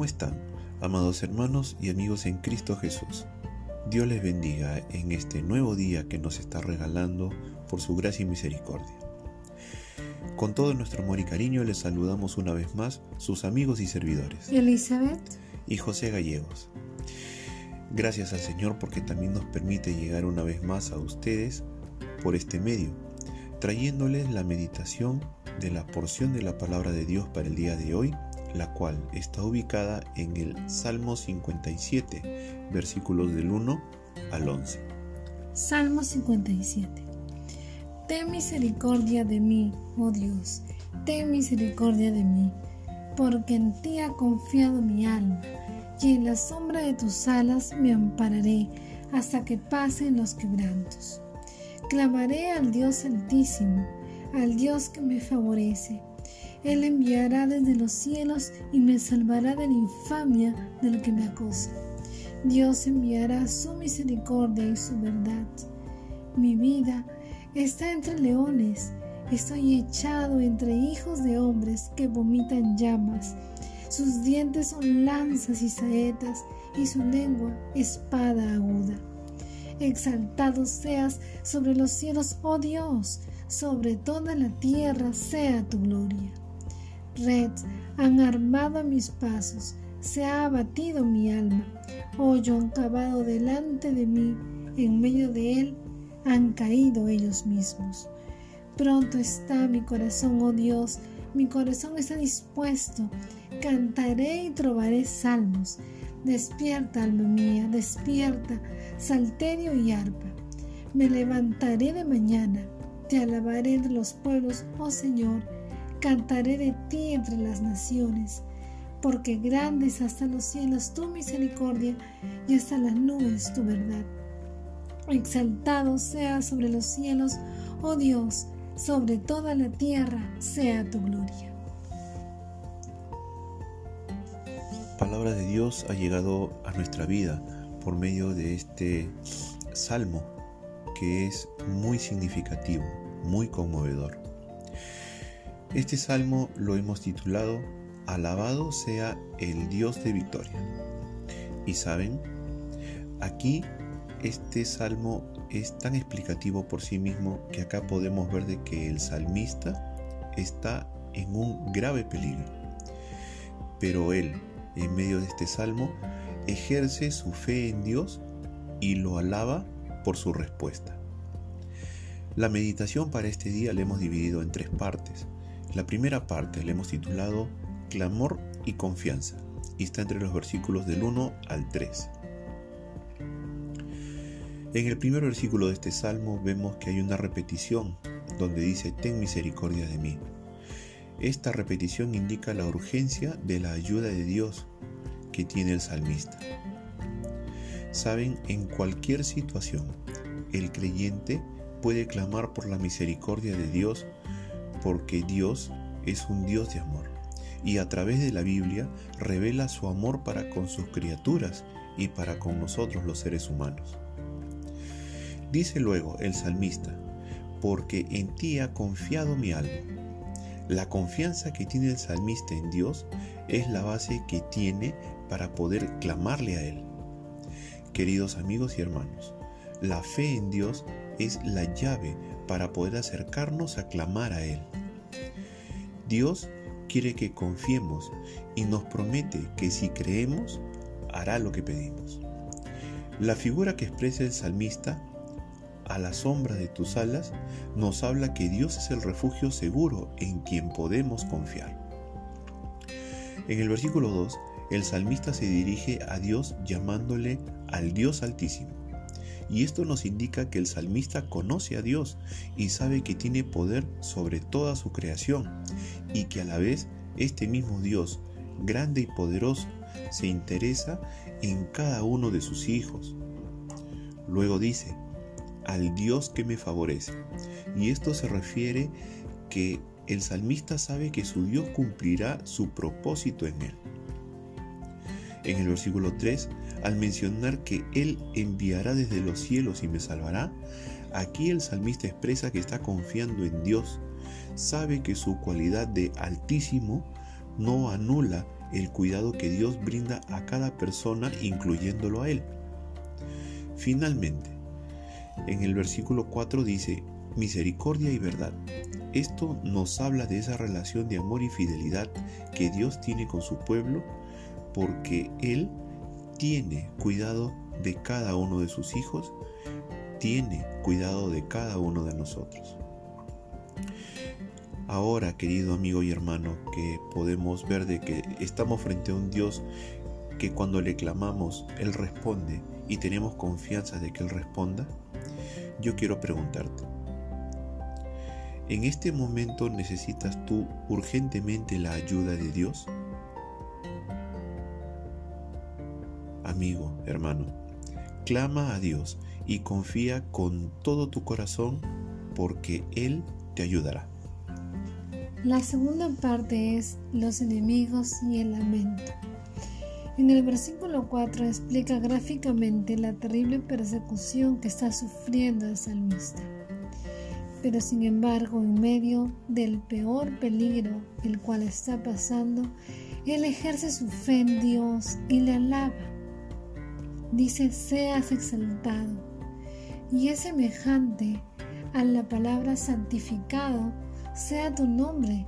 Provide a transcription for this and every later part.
¿Cómo están, amados hermanos y amigos en Cristo Jesús? Dios les bendiga en este nuevo día que nos está regalando por su gracia y misericordia. Con todo nuestro amor y cariño les saludamos una vez más sus amigos y servidores. Elizabeth y José Gallegos. Gracias al Señor porque también nos permite llegar una vez más a ustedes por este medio, trayéndoles la meditación de la porción de la palabra de Dios para el día de hoy la cual está ubicada en el Salmo 57, versículos del 1 al 11. Salmo 57. Ten misericordia de mí, oh Dios, ten misericordia de mí, porque en ti ha confiado mi alma, y en la sombra de tus alas me ampararé hasta que pasen los quebrantos. Clamaré al Dios altísimo, al Dios que me favorece él enviará desde los cielos y me salvará de la infamia del que me acosa. Dios enviará su misericordia y su verdad. Mi vida está entre leones, estoy echado entre hijos de hombres que vomitan llamas. Sus dientes son lanzas y saetas y su lengua espada aguda. Exaltado seas sobre los cielos, oh Dios, sobre toda la tierra sea tu gloria han armado mis pasos, se ha abatido mi alma, hoyo han cavado delante de mí, en medio de él han caído ellos mismos. Pronto está mi corazón, oh Dios, mi corazón está dispuesto, cantaré y trovaré salmos. Despierta, alma mía, despierta, salterio y arpa. Me levantaré de mañana, te alabaré de los pueblos, oh Señor, Cantaré de ti entre las naciones, porque grandes hasta los cielos tu misericordia y hasta las nubes tu verdad. Exaltado sea sobre los cielos, oh Dios, sobre toda la tierra sea tu gloria. Palabra de Dios ha llegado a nuestra vida por medio de este salmo que es muy significativo, muy conmovedor. Este salmo lo hemos titulado Alabado sea el Dios de victoria. Y saben, aquí este salmo es tan explicativo por sí mismo que acá podemos ver de que el salmista está en un grave peligro. Pero él, en medio de este salmo, ejerce su fe en Dios y lo alaba por su respuesta. La meditación para este día la hemos dividido en tres partes. La primera parte la hemos titulado Clamor y Confianza y está entre los versículos del 1 al 3. En el primer versículo de este salmo vemos que hay una repetición donde dice, Ten misericordia de mí. Esta repetición indica la urgencia de la ayuda de Dios que tiene el salmista. Saben, en cualquier situación, el creyente puede clamar por la misericordia de Dios porque Dios es un Dios de amor y a través de la Biblia revela su amor para con sus criaturas y para con nosotros los seres humanos. Dice luego el salmista, porque en ti ha confiado mi alma. La confianza que tiene el salmista en Dios es la base que tiene para poder clamarle a Él. Queridos amigos y hermanos, la fe en Dios es la llave para poder acercarnos a clamar a Él. Dios quiere que confiemos y nos promete que si creemos, hará lo que pedimos. La figura que expresa el salmista, a la sombra de tus alas, nos habla que Dios es el refugio seguro en quien podemos confiar. En el versículo 2, el salmista se dirige a Dios llamándole al Dios altísimo. Y esto nos indica que el salmista conoce a Dios y sabe que tiene poder sobre toda su creación y que a la vez este mismo Dios, grande y poderoso, se interesa en cada uno de sus hijos. Luego dice, al Dios que me favorece. Y esto se refiere que el salmista sabe que su Dios cumplirá su propósito en él. En el versículo 3, al mencionar que Él enviará desde los cielos y me salvará, aquí el salmista expresa que está confiando en Dios, sabe que su cualidad de altísimo no anula el cuidado que Dios brinda a cada persona, incluyéndolo a Él. Finalmente, en el versículo 4 dice, misericordia y verdad. Esto nos habla de esa relación de amor y fidelidad que Dios tiene con su pueblo porque Él tiene cuidado de cada uno de sus hijos, tiene cuidado de cada uno de nosotros. Ahora, querido amigo y hermano, que podemos ver de que estamos frente a un Dios que cuando le clamamos, Él responde y tenemos confianza de que Él responda, yo quiero preguntarte, ¿en este momento necesitas tú urgentemente la ayuda de Dios? Amigo, hermano, clama a Dios y confía con todo tu corazón porque Él te ayudará. La segunda parte es los enemigos y el lamento. En el versículo 4 explica gráficamente la terrible persecución que está sufriendo el salmista. Pero sin embargo, en medio del peor peligro el cual está pasando, él ejerce su fe en Dios y le alaba. Dice, seas exaltado. Y es semejante a la palabra santificado sea tu nombre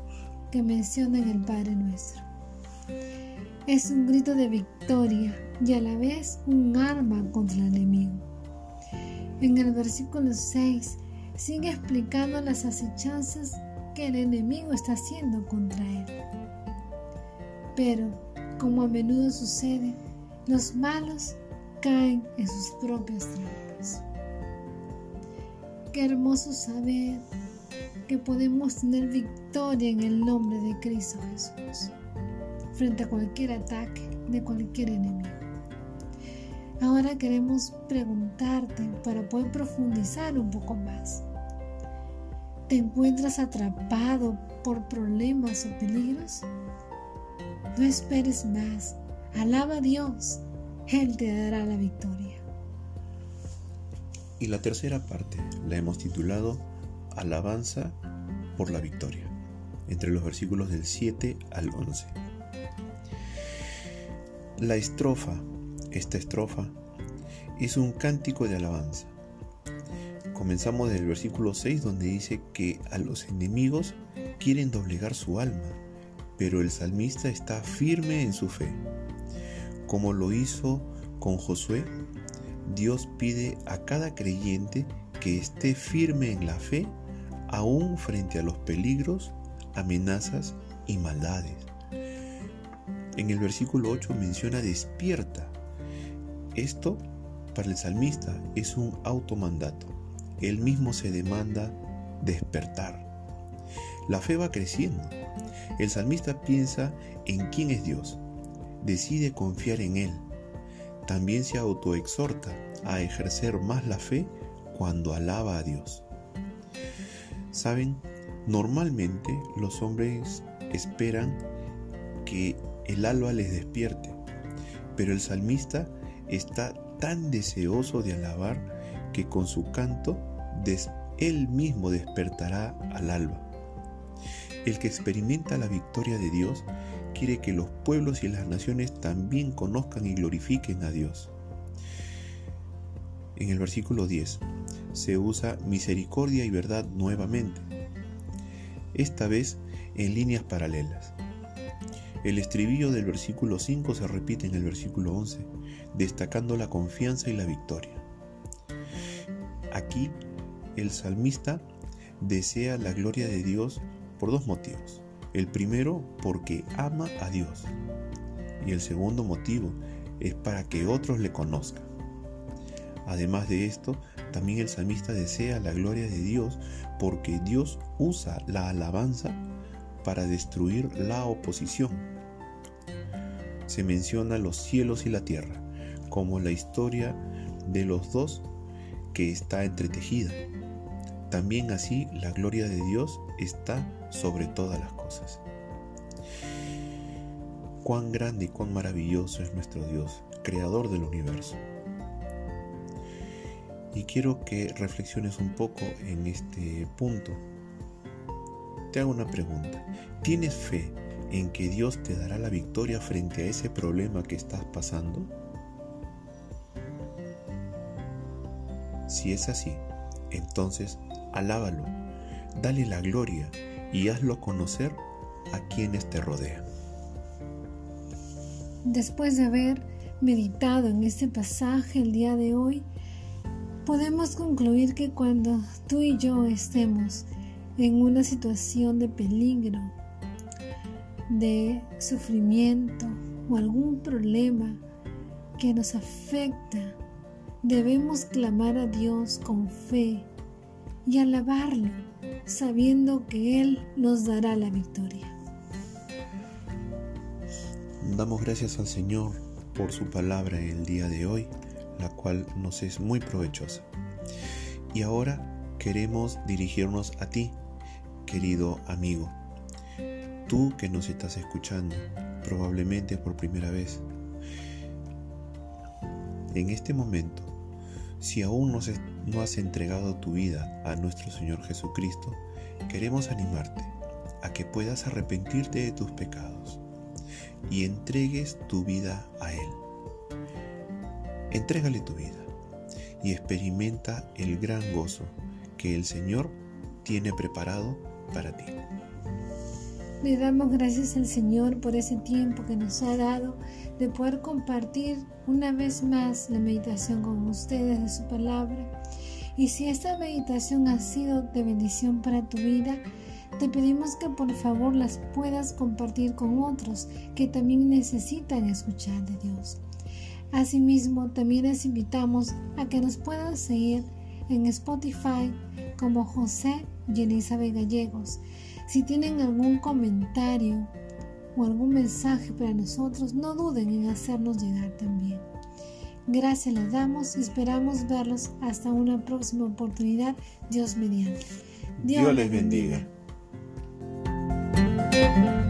que menciona en el Padre nuestro. Es un grito de victoria y a la vez un arma contra el enemigo. En el versículo 6 sigue explicando las acechanzas que el enemigo está haciendo contra él. Pero, como a menudo sucede, los malos caen en sus propias trampas. Qué hermoso saber que podemos tener victoria en el nombre de Cristo Jesús frente a cualquier ataque de cualquier enemigo. Ahora queremos preguntarte para poder profundizar un poco más. ¿Te encuentras atrapado por problemas o peligros? No esperes más. Alaba a Dios. Él te dará la victoria. Y la tercera parte la hemos titulado Alabanza por la victoria, entre los versículos del 7 al 11. La estrofa, esta estrofa, es un cántico de alabanza. Comenzamos del versículo 6 donde dice que a los enemigos quieren doblegar su alma, pero el salmista está firme en su fe. Como lo hizo con Josué, Dios pide a cada creyente que esté firme en la fe aún frente a los peligros, amenazas y maldades. En el versículo 8 menciona despierta. Esto para el salmista es un automandato. Él mismo se demanda despertar. La fe va creciendo. El salmista piensa en quién es Dios. Decide confiar en Él. También se autoexhorta a ejercer más la fe cuando alaba a Dios. Saben, normalmente los hombres esperan que el alba les despierte, pero el salmista está tan deseoso de alabar que con su canto él mismo despertará al alba. El que experimenta la victoria de Dios quiere que los pueblos y las naciones también conozcan y glorifiquen a Dios. En el versículo 10 se usa misericordia y verdad nuevamente, esta vez en líneas paralelas. El estribillo del versículo 5 se repite en el versículo 11, destacando la confianza y la victoria. Aquí el salmista desea la gloria de Dios por dos motivos. El primero porque ama a Dios y el segundo motivo es para que otros le conozcan. Además de esto, también el salmista desea la gloria de Dios porque Dios usa la alabanza para destruir la oposición. Se menciona los cielos y la tierra como la historia de los dos que está entretejida. También así la gloria de Dios está sobre todas las cosas. Cuán grande y cuán maravilloso es nuestro Dios, creador del universo. Y quiero que reflexiones un poco en este punto. Te hago una pregunta. ¿Tienes fe en que Dios te dará la victoria frente a ese problema que estás pasando? Si es así, entonces alábalo, dale la gloria y hazlo conocer a quienes te rodean. Después de haber meditado en este pasaje el día de hoy, podemos concluir que cuando tú y yo estemos en una situación de peligro, de sufrimiento o algún problema que nos afecta, debemos clamar a Dios con fe y alabarlo, sabiendo que Él nos dará la victoria. Damos gracias al Señor por su palabra en el día de hoy, la cual nos es muy provechosa. Y ahora queremos dirigirnos a ti, querido amigo. Tú que nos estás escuchando, probablemente por primera vez. En este momento, si aún no has entregado tu vida a nuestro Señor Jesucristo, queremos animarte a que puedas arrepentirte de tus pecados y entregues tu vida a Él. Entrégale tu vida y experimenta el gran gozo que el Señor tiene preparado para ti. Le damos gracias al Señor por ese tiempo que nos ha dado de poder compartir una vez más la meditación con ustedes de su palabra. Y si esta meditación ha sido de bendición para tu vida, te pedimos que por favor las puedas compartir con otros que también necesitan escuchar de Dios. Asimismo, también les invitamos a que nos puedan seguir en Spotify como José y Elizabeth Gallegos. Si tienen algún comentario o algún mensaje para nosotros, no duden en hacernos llegar también. Gracias les damos y esperamos verlos hasta una próxima oportunidad. Dios mediante. Dios, les bendiga. bendiga.